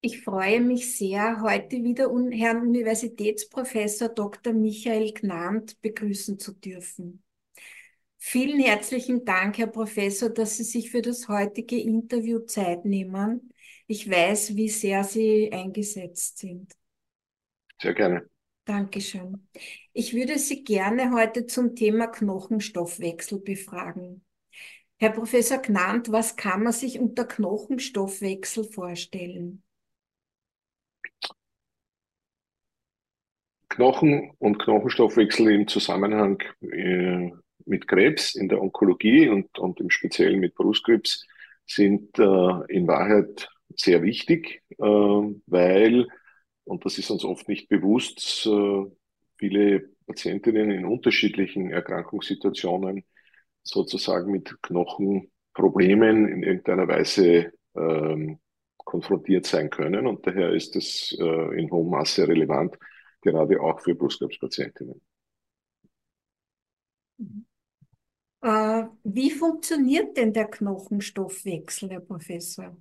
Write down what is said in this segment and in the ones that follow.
Ich freue mich sehr, heute wieder Herrn Universitätsprofessor Dr. Michael Gnant begrüßen zu dürfen. Vielen herzlichen Dank, Herr Professor, dass Sie sich für das heutige Interview Zeit nehmen. Ich weiß, wie sehr Sie eingesetzt sind. Sehr gerne. Dankeschön. Ich würde Sie gerne heute zum Thema Knochenstoffwechsel befragen. Herr Professor Gnant, was kann man sich unter Knochenstoffwechsel vorstellen? Knochen und Knochenstoffwechsel im Zusammenhang äh, mit Krebs in der Onkologie und, und im Speziellen mit Brustkrebs sind äh, in Wahrheit sehr wichtig, äh, weil, und das ist uns oft nicht bewusst, äh, viele Patientinnen in unterschiedlichen Erkrankungssituationen sozusagen mit Knochenproblemen in irgendeiner Weise ähm, konfrontiert sein können. Und daher ist es äh, in hohem Maße relevant, gerade auch für Brustkrebspatientinnen. Äh, wie funktioniert denn der Knochenstoffwechsel, Herr Professor?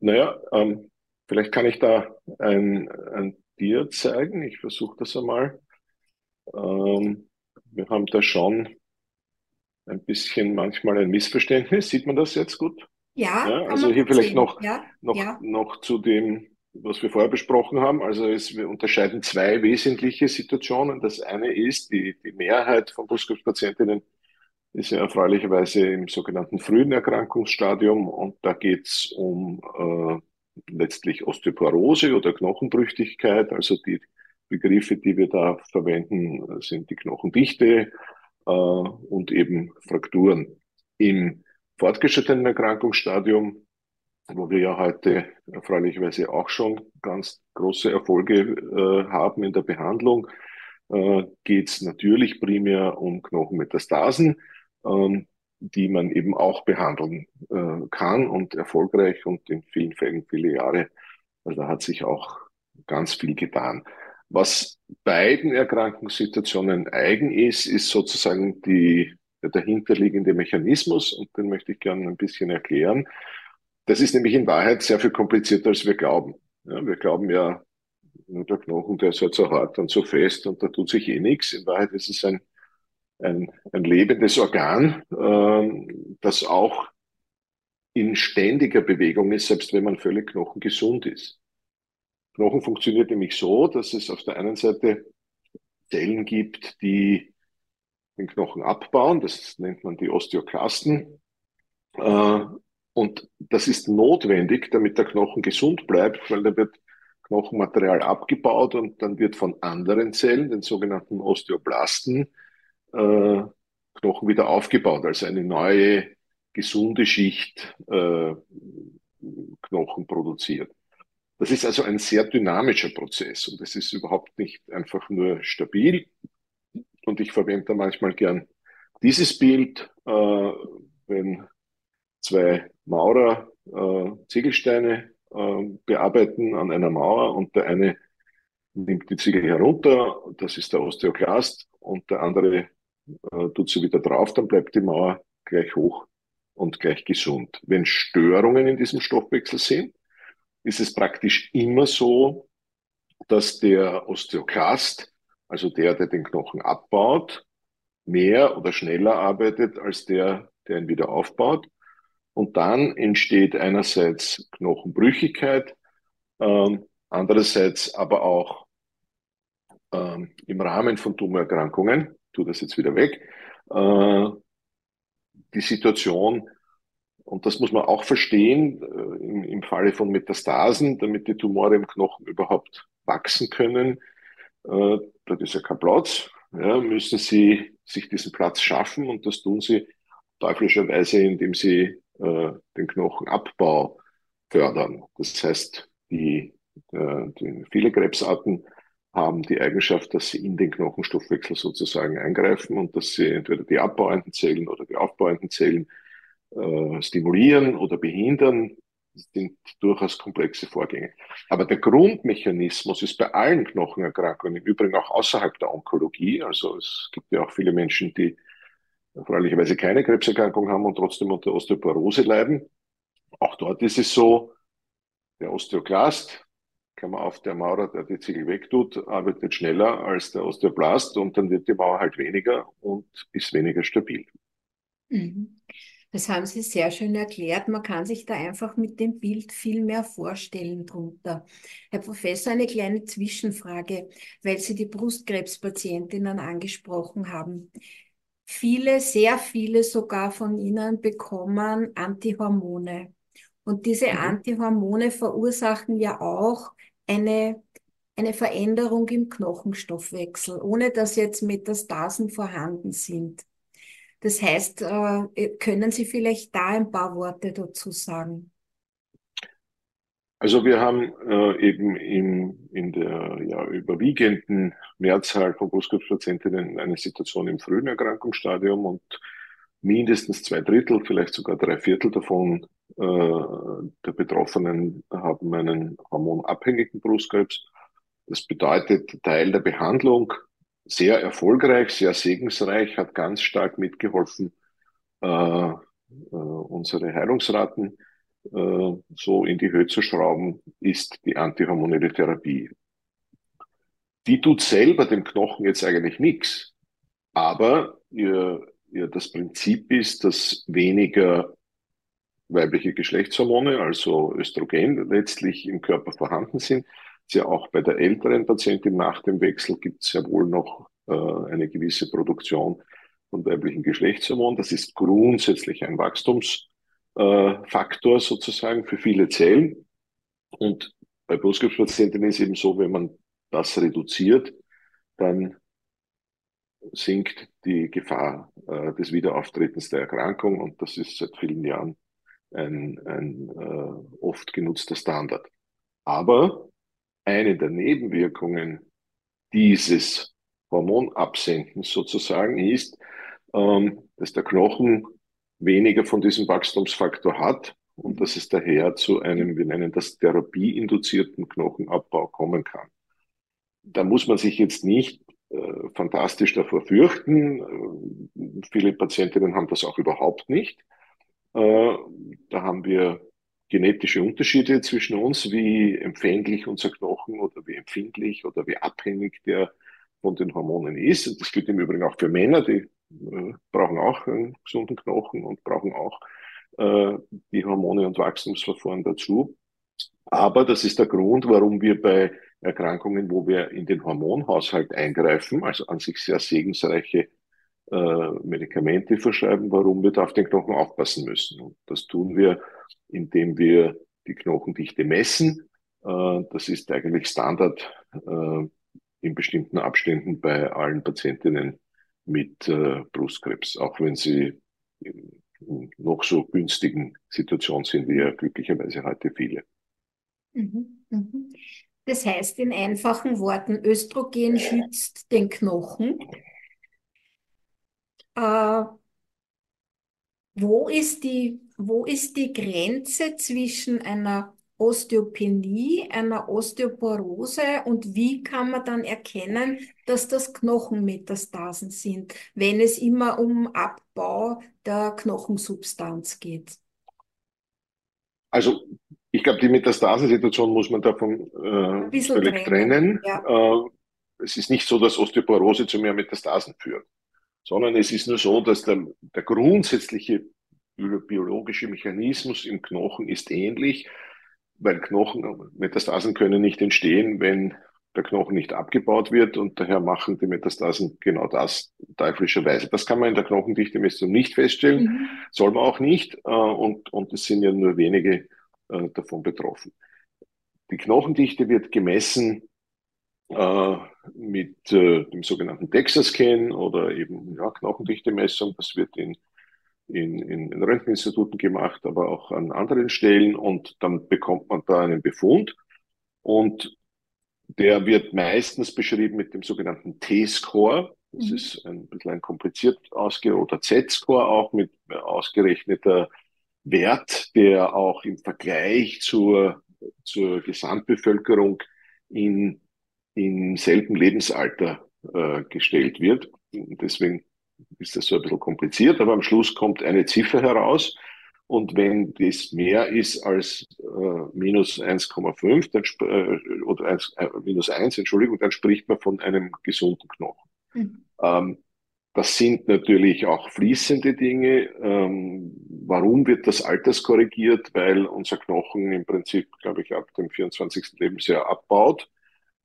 Naja, ähm, vielleicht kann ich da ein, ein Tier zeigen. Ich versuche das einmal. Ähm, wir haben da schon ein bisschen manchmal ein Missverständnis. Sieht man das jetzt gut? Ja, Ja, also hier vielleicht sehen. noch, Ja, noch, ja. noch zu dem, was wir vorher besprochen haben. Also es, wir unterscheiden zwei wesentliche Situationen. Das eine ist, die, die Mehrheit von Brustkrebspatientinnen ist ja erfreulicherweise im sogenannten frühen Erkrankungsstadium und da geht es um äh, letztlich Osteoporose oder Knochenbrüchigkeit. Also die Begriffe, die wir da verwenden, sind die Knochendichte äh, und eben Frakturen. Im fortgeschrittenen Erkrankungsstadium, wo wir ja heute erfreulicherweise auch schon ganz große Erfolge äh, haben in der Behandlung, äh, geht es natürlich primär um Knochenmetastasen, ähm, die man eben auch behandeln äh, kann und erfolgreich und in vielen Fällen viele Jahre. Also da hat sich auch ganz viel getan. Was beiden Erkrankungssituationen eigen ist, ist sozusagen die, der dahinterliegende Mechanismus und den möchte ich gerne ein bisschen erklären. Das ist nämlich in Wahrheit sehr viel komplizierter, als wir glauben. Ja, wir glauben ja, nur der Knochen, der ist halt so hart und so fest und da tut sich eh nichts. In Wahrheit ist es ein, ein, ein lebendes Organ, ähm, das auch in ständiger Bewegung ist, selbst wenn man völlig knochengesund ist. Knochen funktioniert nämlich so, dass es auf der einen Seite Zellen gibt, die den Knochen abbauen. Das nennt man die Osteoklasten. Äh, und das ist notwendig, damit der Knochen gesund bleibt, weil da wird Knochenmaterial abgebaut und dann wird von anderen Zellen, den sogenannten Osteoblasten, äh, Knochen wieder aufgebaut, also eine neue gesunde Schicht äh, Knochen produziert. Das ist also ein sehr dynamischer Prozess und es ist überhaupt nicht einfach nur stabil. Und ich verwende da manchmal gern dieses Bild, äh, wenn zwei Maurer äh, Ziegelsteine äh, bearbeiten an einer Mauer und der eine nimmt die Ziegel herunter, das ist der Osteoklast, und der andere äh, tut sie wieder drauf, dann bleibt die Mauer gleich hoch und gleich gesund. Wenn Störungen in diesem Stoffwechsel sind, ist es praktisch immer so, dass der Osteoklast, also der, der den Knochen abbaut, mehr oder schneller arbeitet als der, der ihn wieder aufbaut. Und dann entsteht einerseits Knochenbrüchigkeit, ähm, andererseits aber auch ähm, im Rahmen von Tumorerkrankungen, tu das jetzt wieder weg, äh, die Situation, und das muss man auch verstehen, äh, im, im Falle von Metastasen, damit die Tumore im Knochen überhaupt wachsen können, äh, da ist ja kein Platz, ja, müssen sie sich diesen Platz schaffen und das tun sie teuflischerweise, indem sie äh, den Knochenabbau fördern. Das heißt, die, äh, die, viele Krebsarten haben die Eigenschaft, dass sie in den Knochenstoffwechsel sozusagen eingreifen und dass sie entweder die abbauenden Zellen oder die aufbauenden Zellen äh, stimulieren oder behindern. Das sind durchaus komplexe Vorgänge. Aber der Grundmechanismus ist bei allen Knochenerkrankungen, im Übrigen auch außerhalb der Onkologie, also es gibt ja auch viele Menschen, die erfreulicherweise keine Krebserkrankung haben und trotzdem unter Osteoporose leiden. Auch dort ist es so, der Osteoklast, Klammer auf, der Maurer, der die Ziegel wegtut, arbeitet schneller als der Osteoblast und dann wird die Mauer halt weniger und ist weniger stabil. Mhm. Das haben Sie sehr schön erklärt. Man kann sich da einfach mit dem Bild viel mehr vorstellen drunter. Herr Professor, eine kleine Zwischenfrage, weil Sie die Brustkrebspatientinnen angesprochen haben. Viele, sehr viele sogar von ihnen bekommen Antihormone. Und diese mhm. Antihormone verursachen ja auch eine, eine Veränderung im Knochenstoffwechsel, ohne dass jetzt Metastasen vorhanden sind. Das heißt, äh, können Sie vielleicht da ein paar Worte dazu sagen? Also wir haben äh, eben in, in der ja, überwiegenden Mehrzahl von Brustkrebspatientinnen eine Situation im frühen Erkrankungsstadium und mindestens zwei Drittel, vielleicht sogar drei Viertel davon äh, der Betroffenen haben einen hormonabhängigen Brustkrebs. Das bedeutet, Teil der Behandlung sehr erfolgreich, sehr segensreich, hat ganz stark mitgeholfen, äh, äh, unsere Heilungsraten äh, so in die Höhe zu schrauben, ist die antihormonelle Therapie. Die tut selber dem Knochen jetzt eigentlich nichts, aber ihr, ihr das Prinzip ist, dass weniger weibliche Geschlechtshormone, also Östrogen, letztlich im Körper vorhanden sind. Ja auch bei der älteren Patientin nach dem Wechsel gibt es ja wohl noch äh, eine gewisse Produktion von weiblichen Geschlechtshormonen. Das ist grundsätzlich ein Wachstumsfaktor äh, sozusagen für viele Zellen. Und bei Brustkrebspatienten ist eben so, wenn man das reduziert, dann sinkt die Gefahr äh, des Wiederauftretens der Erkrankung und das ist seit vielen Jahren ein, ein äh, oft genutzter Standard. Aber eine der Nebenwirkungen dieses Hormonabsenkens sozusagen ist, ähm, dass der Knochen weniger von diesem Wachstumsfaktor hat und dass es daher zu einem, wir nennen das therapieinduzierten Knochenabbau kommen kann. Da muss man sich jetzt nicht äh, fantastisch davor fürchten. Äh, viele Patientinnen haben das auch überhaupt nicht. Äh, da haben wir genetische Unterschiede zwischen uns, wie empfänglich unser Knochen oder wie empfindlich oder wie abhängig der von den Hormonen ist. Und das gilt im Übrigen auch für Männer, die äh, brauchen auch einen gesunden Knochen und brauchen auch äh, die Hormone und Wachstumsverfahren dazu. Aber das ist der Grund, warum wir bei Erkrankungen, wo wir in den Hormonhaushalt eingreifen, also an sich sehr segensreiche äh, Medikamente verschreiben, warum wir da auf den Knochen aufpassen müssen. Und das tun wir, indem wir die Knochendichte messen. Äh, das ist eigentlich Standard äh, in bestimmten Abständen bei allen Patientinnen mit äh, Brustkrebs, auch wenn sie in, noch so günstigen Situationen sind, wie ja glücklicherweise heute viele. Mhm, mhm. Das heißt in einfachen Worten, Östrogen schützt den Knochen äh, wo ist die, wo ist die Grenze zwischen einer Osteopenie, einer Osteoporose und wie kann man dann erkennen, dass das Knochenmetastasen sind, wenn es immer um Abbau der Knochensubstanz geht? Also ich glaube, die Metastasensituation muss man davon äh, völlig trennen. trennen. Ja. Äh, es ist nicht so, dass Osteoporose zu mehr Metastasen führt sondern es ist nur so, dass der, der grundsätzliche biologische Mechanismus im Knochen ist ähnlich, weil Knochen, Metastasen können nicht entstehen, wenn der Knochen nicht abgebaut wird und daher machen die Metastasen genau das teuflischerweise. Das kann man in der Knochendichte-Messung nicht feststellen, mhm. soll man auch nicht äh, und, und es sind ja nur wenige äh, davon betroffen. Die Knochendichte wird gemessen äh, mit äh, dem sogenannten DEXA-Scan oder eben ja, Knochendichte-Messung. Das wird in, in, in Röntgeninstituten gemacht, aber auch an anderen Stellen und dann bekommt man da einen Befund und der wird meistens beschrieben mit dem sogenannten T-Score. Das mhm. ist ein bisschen ein kompliziert ausge- oder Z-Score auch mit ausgerechneter Wert, der auch im Vergleich zur, zur Gesamtbevölkerung in im selben Lebensalter äh, gestellt wird. Deswegen ist das so ein bisschen kompliziert, aber am Schluss kommt eine Ziffer heraus Und wenn das mehr ist als äh, minus 1,5 dann, äh, oder 1, äh, minus 1, Entschuldigung, dann spricht man von einem gesunden Knochen. Mhm. Ähm, das sind natürlich auch fließende Dinge. Ähm, warum wird das alterskorrigiert? Weil unser Knochen im Prinzip, glaube ich, ab dem 24. Lebensjahr abbaut.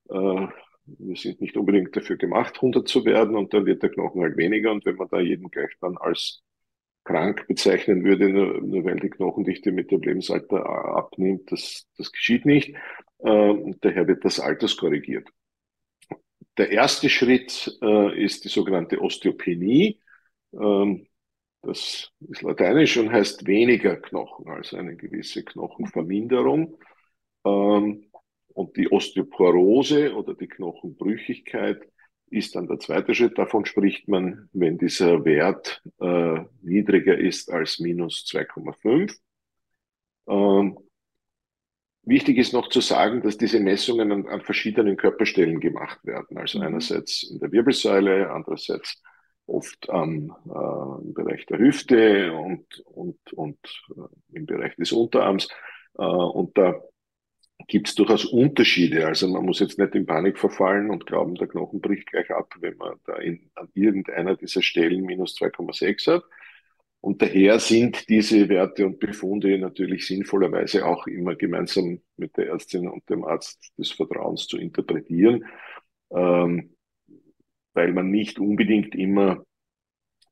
Äh, wir sind nicht unbedingt dafür gemacht, 100 zu werden und dann wird der Knochen halt weniger. Und wenn man da jeden gleich dann als krank bezeichnen würde, nur, weil die Knochendichte mit dem Lebensalter abnimmt. Das, das geschieht nicht. Ähm, daher wird das alterskorrigiert. Der erste Schritt äh, ist die sogenannte Osteopenie. Ähm, das ist lateinisch und heißt weniger Knochen, also eine gewisse Knochenverminderung. Ähm, und die Osteoporose oder die Knochenbrüchigkeit ist dann der zweite Schritt. Davon spricht man, wenn dieser Wert äh, niedriger ist als minus 2,5. Ähm, wichtig ist noch zu sagen, dass diese Messungen an, an, verschiedenen Körperstellen gemacht werden. Also mhm. einerseits in der Wirbelsäule, andererseits oft ähm, äh, im Bereich der Hüfte und, und, und äh, im Bereich des Unterarms. Äh, und da gibt es durchaus Unterschiede. Also man muss jetzt nicht in Panik verfallen und glauben, der Knochen bricht gleich ab, wenn man da in, an irgendeiner dieser Stellen minus 2,6 hat. Und daher sind diese Werte und Befunde natürlich sinnvollerweise auch immer gemeinsam mit der Ärztin und dem Arzt des Vertrauens zu interpretieren, ähm, weil man nicht unbedingt immer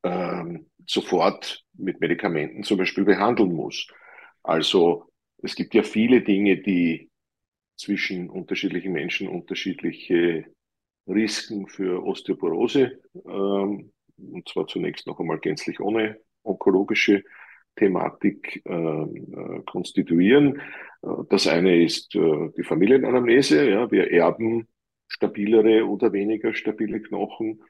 ähm, sofort mit Medikamenten zum Beispiel behandeln muss. Also es gibt ja viele Dinge, die zwischen unterschiedlichen Menschen unterschiedliche Risiken für Osteoporose, ähm, und zwar zunächst noch einmal gänzlich ohne onkologische Thematik ähm, äh, konstituieren. Äh, das eine ist äh, die Familienanamnese. Ja, wir erben stabilere oder weniger stabile Knochen.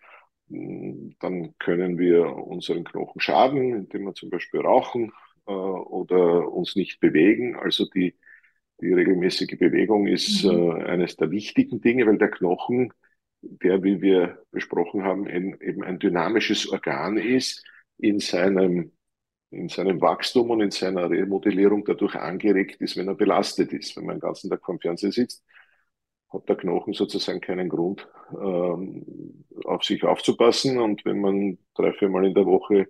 Mm, dann können wir unseren Knochen schaden, indem wir zum Beispiel rauchen äh, oder uns nicht bewegen. Also die die regelmäßige Bewegung ist mhm. äh, eines der wichtigen Dinge, weil der Knochen, der, wie wir besprochen haben, ein, eben ein dynamisches Organ ist, in seinem, in seinem Wachstum und in seiner Remodellierung dadurch angeregt ist, wenn er belastet ist. Wenn man den ganzen Tag vom Fernseher sitzt, hat der Knochen sozusagen keinen Grund, ähm, auf sich aufzupassen. Und wenn man drei, vier Mal in der Woche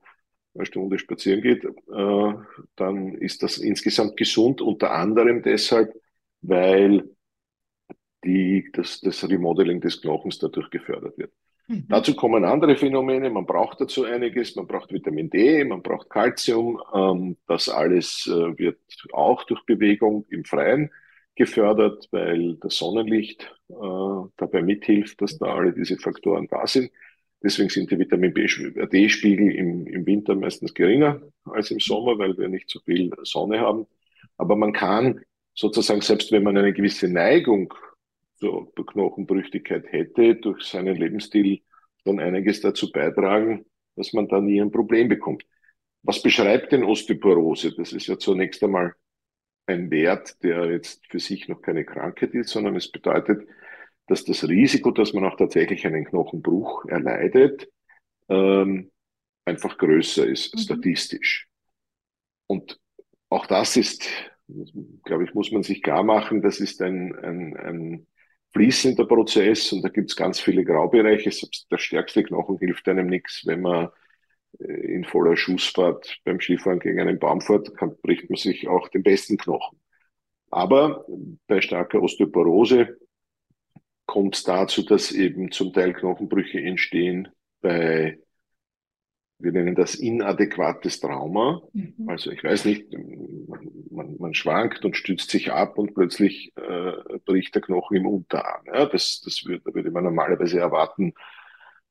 eine Stunde spazieren geht, äh, dann ist das insgesamt gesund, unter anderem deshalb, weil die, das, das Remodeling des Knochens dadurch gefördert wird. Mhm. Dazu kommen andere Phänomene. Man braucht dazu einiges. Man braucht Vitamin D, man braucht Calcium. Ähm, das alles äh, wird auch durch Bewegung im Freien gefördert, weil das Sonnenlicht äh, dabei mithilft, dass da alle diese Faktoren da sind. Deswegen sind die Vitamin D-Spiegel im, im Winter meistens geringer als im Sommer, weil wir nicht so viel Sonne haben. Aber man kann sozusagen, selbst wenn man eine gewisse Neigung zur Knochenbrüchigkeit hätte, durch seinen Lebensstil schon einiges dazu beitragen, dass man da nie ein Problem bekommt. Was beschreibt denn Osteoporose? Das ist ja zunächst einmal ein Wert, der jetzt für sich noch keine Krankheit ist, sondern es bedeutet, dass das Risiko, dass man auch tatsächlich einen Knochenbruch erleidet, ähm, einfach größer ist, mhm. statistisch. Und auch das ist, glaube ich, muss man sich klar machen, das ist ein, ein, ein fließender Prozess und da gibt es ganz viele Graubereiche. Selbst der stärkste Knochen hilft einem nichts, wenn man äh, in voller Schussfahrt beim Skifahren gegen einen Baum fährt, kann, bricht man sich auch den besten Knochen. Aber bei starker Osteoporose kommt es dazu, dass eben zum Teil Knochenbrüche entstehen bei, wir nennen das inadäquates Trauma. Mhm. Also ich weiß nicht, man, man, schwankt und stützt sich ab und plötzlich äh, bricht der Knochen im Unterarm. Ja, das, das würde, würde man normalerweise erwarten,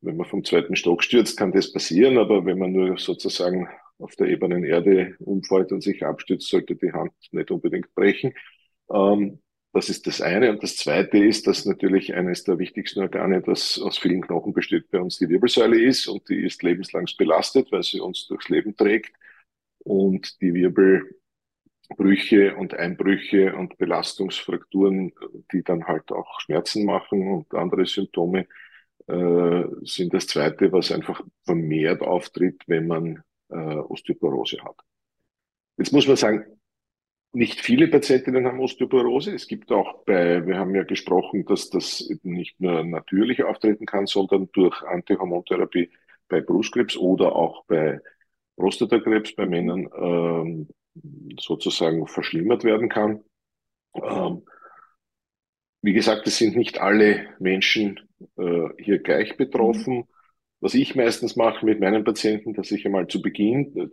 wenn man vom zweiten Stock stürzt, kann das passieren, aber wenn man nur sozusagen auf der ebenen Erde umfällt und sich abstützt, sollte die Hand nicht unbedingt brechen. Ähm, das ist das eine. Und das zweite ist, dass natürlich eines der wichtigsten Organe, das aus vielen Knochen besteht, bei uns die Wirbelsäule ist. Und die ist lebenslang belastet, weil sie uns durchs Leben trägt. Und die Wirbelbrüche und Einbrüche und Belastungsfrakturen, die dann halt auch Schmerzen machen und andere Symptome, äh, sind das zweite, was einfach vermehrt auftritt, wenn man äh, Osteoporose hat. Jetzt muss man sagen, nicht viele Patientinnen haben Osteoporose. Es gibt auch bei, wir haben ja gesprochen, dass das nicht nur natürlich auftreten kann, sondern durch Antihormontherapie bei Brustkrebs oder auch bei Prostatakrebs bei Männern ähm, sozusagen verschlimmert werden kann. Ähm, wie gesagt, es sind nicht alle Menschen äh, hier gleich betroffen. Was ich meistens mache mit meinen Patienten, dass ich einmal zu Beginn der,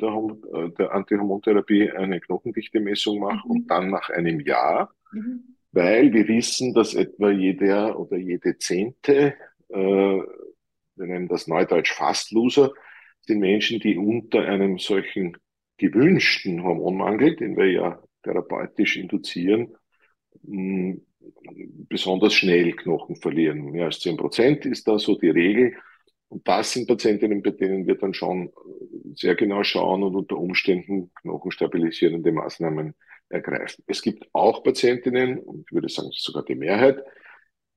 äh, der Antihormontherapie eine Knochendichte-Messung mache mhm. und dann nach einem Jahr, mhm. weil wir wissen, dass etwa jeder oder jede Zehnte, äh, wir nennen das Neudeutsch Fast-Loser, sind Menschen, die unter einem solchen gewünschten Hormonmangel, den wir ja therapeutisch induzieren, besonders schnell Knochen verlieren. Mehr als zehn Prozent ist da so die Regel. Und das sind Patientinnen, bei denen wir dann schon sehr genau schauen und unter Umständen knochenstabilisierende Maßnahmen ergreifen. Es gibt auch Patientinnen, und ich würde sagen, sogar die Mehrheit,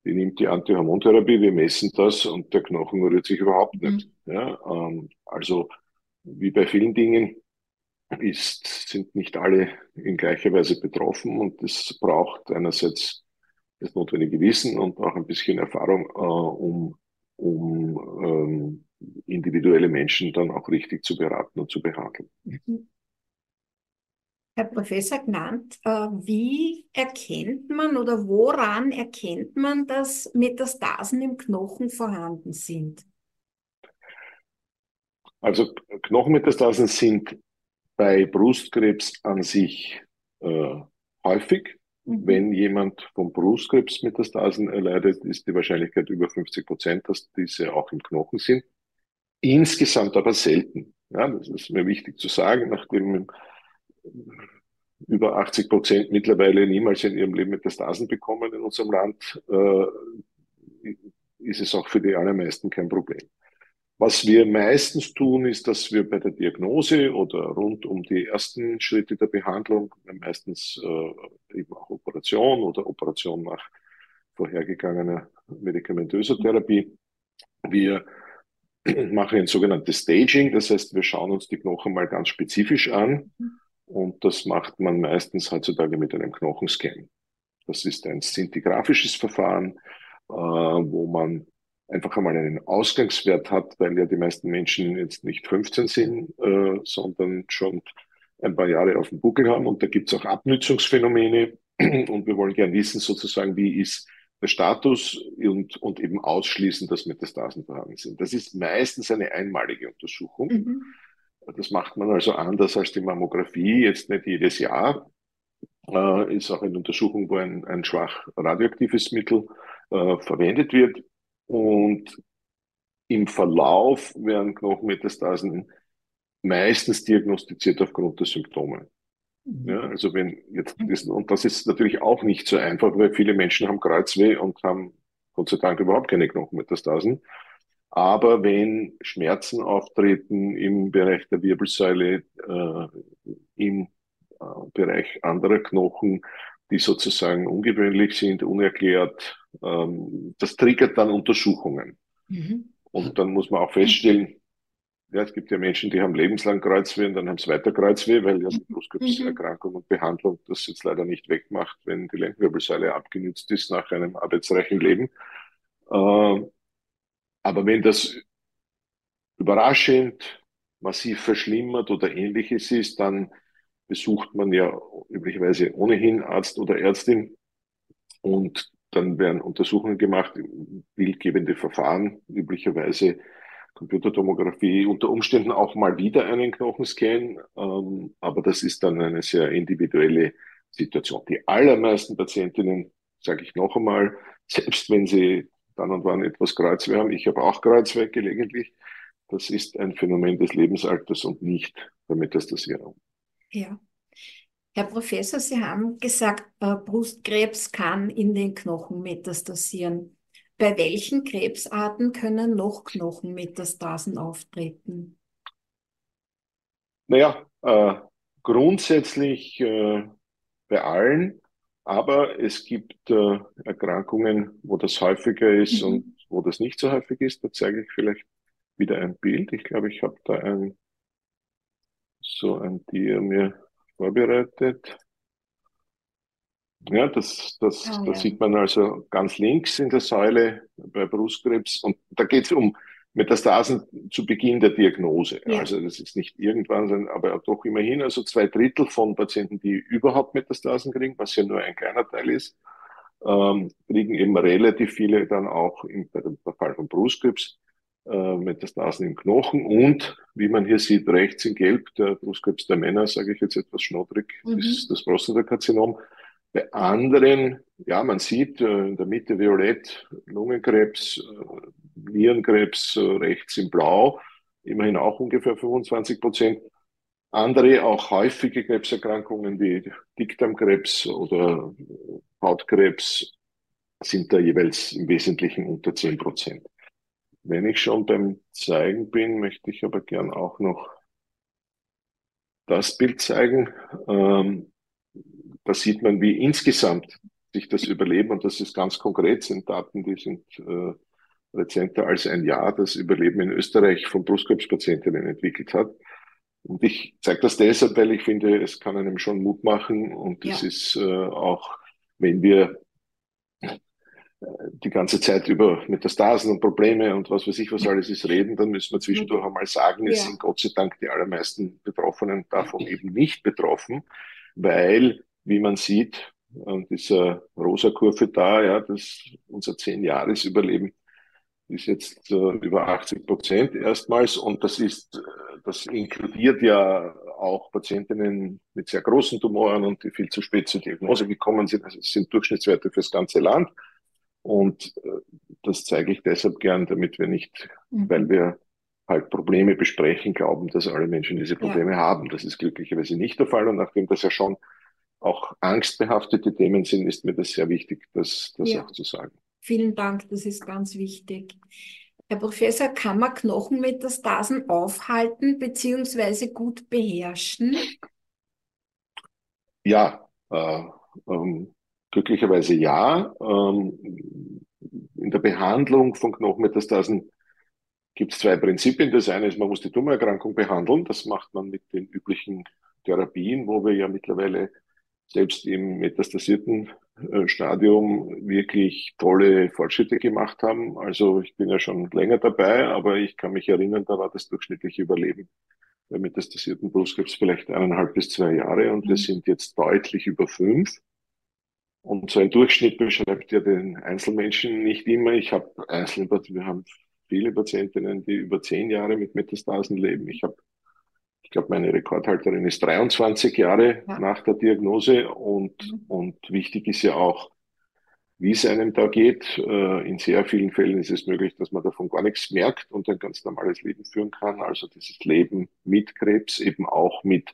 die nimmt die Antihormontherapie, wir messen das und der Knochen rührt sich überhaupt nicht. Mhm. Ja, ähm, also wie bei vielen Dingen ist, sind nicht alle in gleicher Weise betroffen und es braucht einerseits das notwendige Wissen und auch ein bisschen Erfahrung, äh, um um ähm, individuelle Menschen dann auch richtig zu beraten und zu behandeln. Mhm. Herr Professor Gnant, äh, wie erkennt man oder woran erkennt man, dass Metastasen im Knochen vorhanden sind? Also Knochenmetastasen sind bei Brustkrebs an sich äh, häufig. Mhm. Wenn jemand von Brustkrebsmetastasen erleidet, ist die Wahrscheinlichkeit über 50 Prozent, dass diese auch im Knochen sind. Insgesamt aber selten. Ja, das ist mir wichtig zu sagen, nachdem über 80 Prozent mittlerweile niemals in ihrem Leben Metastasen bekommen in unserem Land, äh, ist es auch für die allermeisten kein Problem. Was wir meistens tun, ist, dass wir bei der Diagnose oder rund um die ersten Schritte der Behandlung, meistens äh, eben auch Operation oder Operation nach vorhergegangener medikamentöser Therapie, wir machen ein sogenanntes Staging, das heißt, wir schauen uns die Knochen mal ganz spezifisch an und das macht man meistens heutzutage mit einem Knochenscan. Das ist ein szintigraphisches Verfahren, äh, wo man einfach einmal einen Ausgangswert hat, weil ja die meisten Menschen jetzt nicht 15 sind, äh, sondern schon ein paar Jahre auf dem Buckel haben. Und da gibt es auch Abnützungsphänomene. Und wir wollen gern wissen, sozusagen, wie ist der Status und, und eben ausschließen, dass Metastasen vorhanden sind. Das ist meistens eine einmalige Untersuchung. Mhm. Das macht man also anders als die Mammographie, jetzt nicht jedes Jahr. Äh, ist auch eine Untersuchung, wo ein, ein schwach radioaktives Mittel äh, verwendet wird. Und im Verlauf werden Knochenmetastasen meistens diagnostiziert aufgrund der Symptome. Mhm. Ja, also wenn jetzt, und das ist natürlich auch nicht so einfach, weil viele Menschen haben Kreuzweh und haben Gott sei Dank überhaupt keine Knochenmetastasen. Aber wenn Schmerzen auftreten im Bereich der Wirbelsäule, äh, im äh, Bereich anderer Knochen, die sozusagen ungewöhnlich sind, unerklärt. Ähm, das triggert dann Untersuchungen. Mhm. Und dann muss man auch feststellen, ja, es gibt ja Menschen, die haben lebenslang Kreuzweh und dann haben sie weiter Kreuzweh, weil ja die Brustkrebserkrankung und Behandlung das jetzt leider nicht wegmacht, wenn die Lendenwirbelsäule abgenützt ist nach einem arbeitsreichen Leben. Äh, aber wenn das überraschend massiv verschlimmert oder ähnliches ist, dann besucht man ja üblicherweise ohnehin Arzt oder Ärztin und dann werden Untersuchungen gemacht, bildgebende Verfahren, üblicherweise Computertomographie, unter Umständen auch mal wieder einen Knochenscan, ähm, aber das ist dann eine sehr individuelle Situation. Die allermeisten Patientinnen, sage ich noch einmal, selbst wenn sie dann und wann etwas Kreuzweh haben, ich habe auch Kreuzweh gelegentlich, das ist ein Phänomen des Lebensalters und nicht der Metastasierung. Ja. Herr Professor, Sie haben gesagt, äh, Brustkrebs kann in den Knochen metastasieren. Bei welchen Krebsarten können noch Knochenmetastasen auftreten? Naja, äh, grundsätzlich äh, bei allen, aber es gibt äh, Erkrankungen, wo das häufiger ist mhm. und wo das nicht so häufig ist. Da zeige ich vielleicht wieder ein Bild. Ich glaube, ich habe da ein so ein Tier mir vorbereitet. Ja, das, das, Ah, das ja. sieht man also ganz links in der Säule bei Brustkrebs. Und da geht es um Metastasen zu Beginn der Diagnose. Ja. Also das ist nicht irgendwann, sondern aber doch immerhin. Also zwei Drittel von Patienten, die überhaupt Metastasen kriegen, was ja nur ein kleiner Teil ist, ähm, kriegen eben relativ viele dann auch im, bei dem Fall von Brustkrebs äh, Metastasen im Knochen und wie man hier sieht, rechts in Gelb, der Brustkrebs der Männer, sage ich jetzt etwas schnoddrig, Mhm. ist das Prostatakarzinom. Bei anderen, ja, man sieht äh, in der Mitte violett Lungenkrebs, äh, Nierenkrebs äh, rechts in Blau, immerhin auch ungefähr 25 Prozent. Andere auch häufige Krebserkrankungen wie Dickdarmkrebs oder Hautkrebs sind da jeweils im Wesentlichen unter 10 Prozent. Wenn ich schon beim Zeigen bin, möchte ich aber gern auch noch das Bild zeigen. Ähm, da sieht man, wie insgesamt sich das Überleben, und das ist ganz konkret, sind Daten, die sind äh, rezenter als ein Jahr, das Überleben in Österreich von Brustkrebspatientinnen entwickelt hat. Und ich zeige das deshalb, weil ich finde, es kann einem schon Mut machen und es Ja. ist äh, auch, wenn wir die ganze Zeit über Metastasen und Probleme und was weiß ich, was alles ist, reden, dann müssen wir zwischendurch einmal sagen, es Ja. sind Gott sei Dank die allermeisten Betroffenen davon eben nicht betroffen, weil, wie man sieht, an dieser rosa Kurve da, ja, das, unser Zehn-Jahres-Überleben ist jetzt äh, über 80 Prozent erstmals und das ist, äh, das inkludiert ja auch Patientinnen mit sehr großen Tumoren und die viel zu spät zur Diagnose gekommen sind. Also es sind Durchschnittswerte fürs ganze Land. Und äh, das zeige ich deshalb gern, damit wir nicht, Mhm. weil wir halt Probleme besprechen, glauben, dass alle Menschen diese Ja. Probleme haben. Das ist glücklicherweise nicht der Fall. Und nachdem das ja schon auch angstbehaftete Themen sind, ist mir das sehr wichtig, das, das Ja. auch zu sagen. Vielen Dank, das ist ganz wichtig. Herr Professor, kann man Knochenmetastasen aufhalten bzw. gut beherrschen? Ja, äh, ähm, glücklicherweise ja. Ähm, in der Behandlung von Knochenmetastasen gibt es zwei Prinzipien. Das eine ist, man muss die Tumorerkrankung behandeln. Das macht man mit den üblichen Therapien, wo wir ja mittlerweile selbst im metastasierten äh, Stadium wirklich tolle Fortschritte gemacht haben. Also ich bin ja schon länger dabei, aber ich kann mich erinnern, da war das durchschnittliche Überleben bei metastasierten Brustkrebs vielleicht eineinhalb bis zwei Jahre und wir Mhm. sind jetzt deutlich über fünf. Und so ein Durchschnitt beschreibt ja den Einzelmenschen nicht immer. Ich habe einzelne, wir haben viele Patientinnen, die über zehn Jahre mit Metastasen leben. Ich habe, ich glaube, meine Rekordhalterin ist 23 Jahre Ja. nach der Diagnose und, Mhm. und wichtig ist ja auch, wie es einem da geht. Äh, In sehr vielen Fällen ist es möglich, dass man davon gar nichts merkt und ein ganz normales Leben führen kann. Also dieses Leben mit Krebs, eben auch mit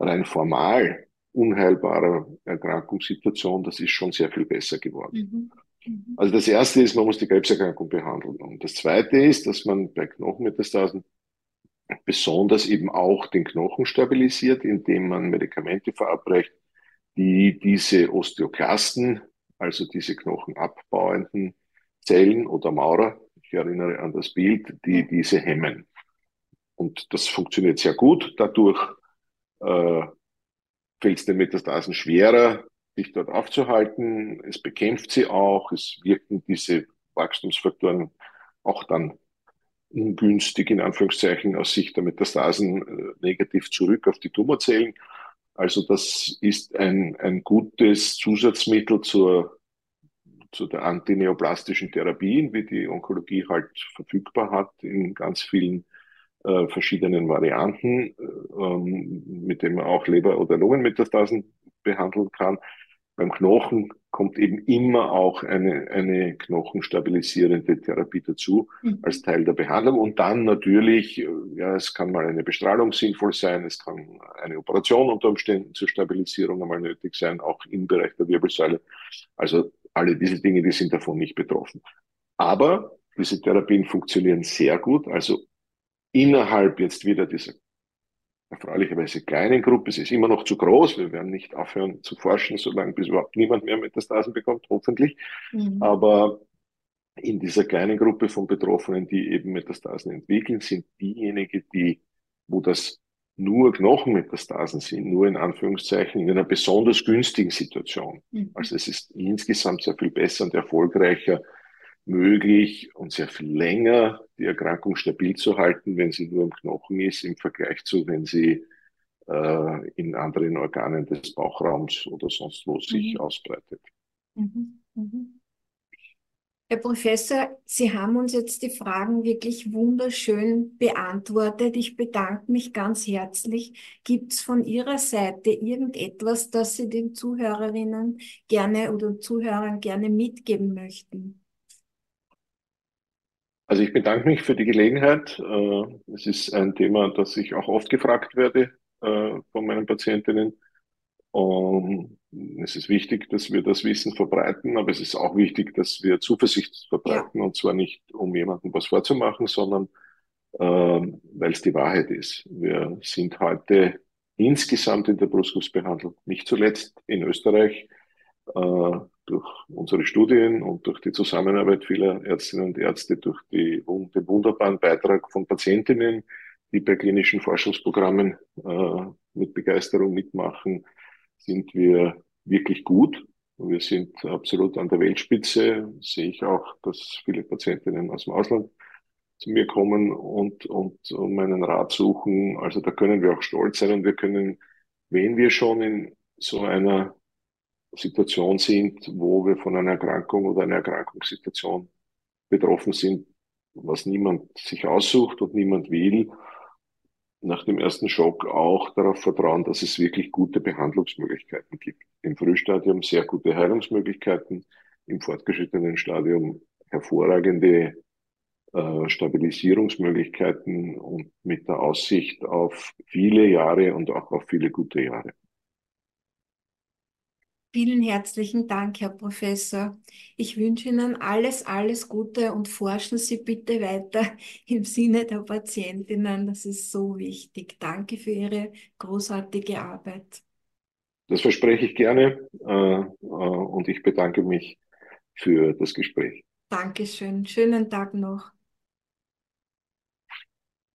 rein formal unheilbarer Erkrankungssituation, das ist schon sehr viel besser geworden. Mhm. Mhm. Also das erste ist, man muss die Krebserkrankung behandeln. Und das zweite ist, dass man bei Knochenmetastasen besonders eben auch den Knochen stabilisiert, indem man Medikamente verabreicht, die diese Osteoklasten, also diese knochenabbauenden Zellen oder Maurer, ich erinnere an das Bild, die diese hemmen. Und das funktioniert sehr gut. Dadurch äh, fällt es den Metastasen schwerer, sich dort aufzuhalten. Es bekämpft sie auch. Es wirken diese Wachstumsfaktoren auch dann ungünstig in Anführungszeichen aus Sicht der Metastasen äh, negativ zurück auf die Tumorzellen. Also das ist ein, ein gutes Zusatzmittel zur, zu der antineoplastischen Therapien, wie die Onkologie halt verfügbar hat in ganz vielen äh, verschiedenen Varianten, ähm, mit denen man auch Leber- oder Lungenmetastasen behandeln kann. Beim Knochen kommt eben immer auch eine, eine knochenstabilisierende Therapie dazu Mhm. als Teil der Behandlung. Und dann natürlich, äh, ja, es kann mal eine Bestrahlung sinnvoll sein, es kann eine Operation unter Umständen zur Stabilisierung einmal nötig sein, auch im Bereich der Wirbelsäule. Also alle diese Dinge, die sind davon nicht betroffen. Aber diese Therapien funktionieren sehr gut. Also innerhalb jetzt wieder dieser erfreulicherweise kleinen Gruppe, es ist immer noch zu groß, wir werden nicht aufhören zu forschen, solange bis überhaupt niemand mehr Metastasen bekommt, hoffentlich. Mhm. Aber in dieser kleinen Gruppe von Betroffenen, die eben Metastasen entwickeln, sind diejenigen, die, wo das nur Knochenmetastasen sind, nur in Anführungszeichen in einer besonders günstigen Situation. Mhm. Also es ist insgesamt sehr viel besser und erfolgreicher möglich und sehr viel länger die Erkrankung stabil zu halten, wenn sie nur im Knochen ist, im Vergleich zu, wenn sie äh, in anderen Organen des Bauchraums oder sonst wo sich mhm. ausbreitet. Mhm. Mhm. Herr Professor, Sie haben uns jetzt die Fragen wirklich wunderschön beantwortet. Ich bedanke mich ganz herzlich. Gibt es von Ihrer Seite irgendetwas, das Sie den Zuhörerinnen gerne oder Zuhörern gerne mitgeben möchten? Also ich bedanke mich für die Gelegenheit. Äh, es ist ein Thema, das ich auch oft gefragt werde äh, von meinen Patientinnen. Und es ist wichtig, dass wir das Wissen verbreiten, aber es ist auch wichtig, dass wir Zuversicht verbreiten, ja. und zwar nicht, um jemandem was vorzumachen, sondern äh, weil es die Wahrheit ist. Wir sind heute insgesamt in der Brustkrebsbehandlung, nicht zuletzt in Österreich, äh, durch unsere Studien und durch die Zusammenarbeit vieler Ärztinnen und Ärzte, durch die, den wunderbaren Beitrag von Patientinnen, die bei klinischen Forschungsprogrammen äh, mit Begeisterung mitmachen, sind wir wirklich gut. Wir sind absolut an der Weltspitze. Sehe ich auch, dass viele Patientinnen aus dem Ausland zu mir kommen und, und um meinen Rat suchen. Also da können wir auch stolz sein und wir können, wenn wir schon in so einer Situation sind, wo wir von einer Erkrankung oder einer Erkrankungssituation betroffen sind, was niemand sich aussucht und niemand will, nach dem ersten Schock auch darauf vertrauen, dass es wirklich gute Behandlungsmöglichkeiten gibt. Im Frühstadium sehr gute Heilungsmöglichkeiten, im fortgeschrittenen Stadium hervorragende äh, Stabilisierungsmöglichkeiten und mit der Aussicht auf viele Jahre und auch auf viele gute Jahre. Vielen herzlichen Dank, Herr Professor. Ich wünsche Ihnen alles, alles Gute und forschen Sie bitte weiter im Sinne der Patientinnen. Das ist so wichtig. Danke für Ihre großartige Arbeit. Das verspreche ich gerne äh, äh, und ich bedanke mich für das Gespräch. Dankeschön. Schönen Tag noch.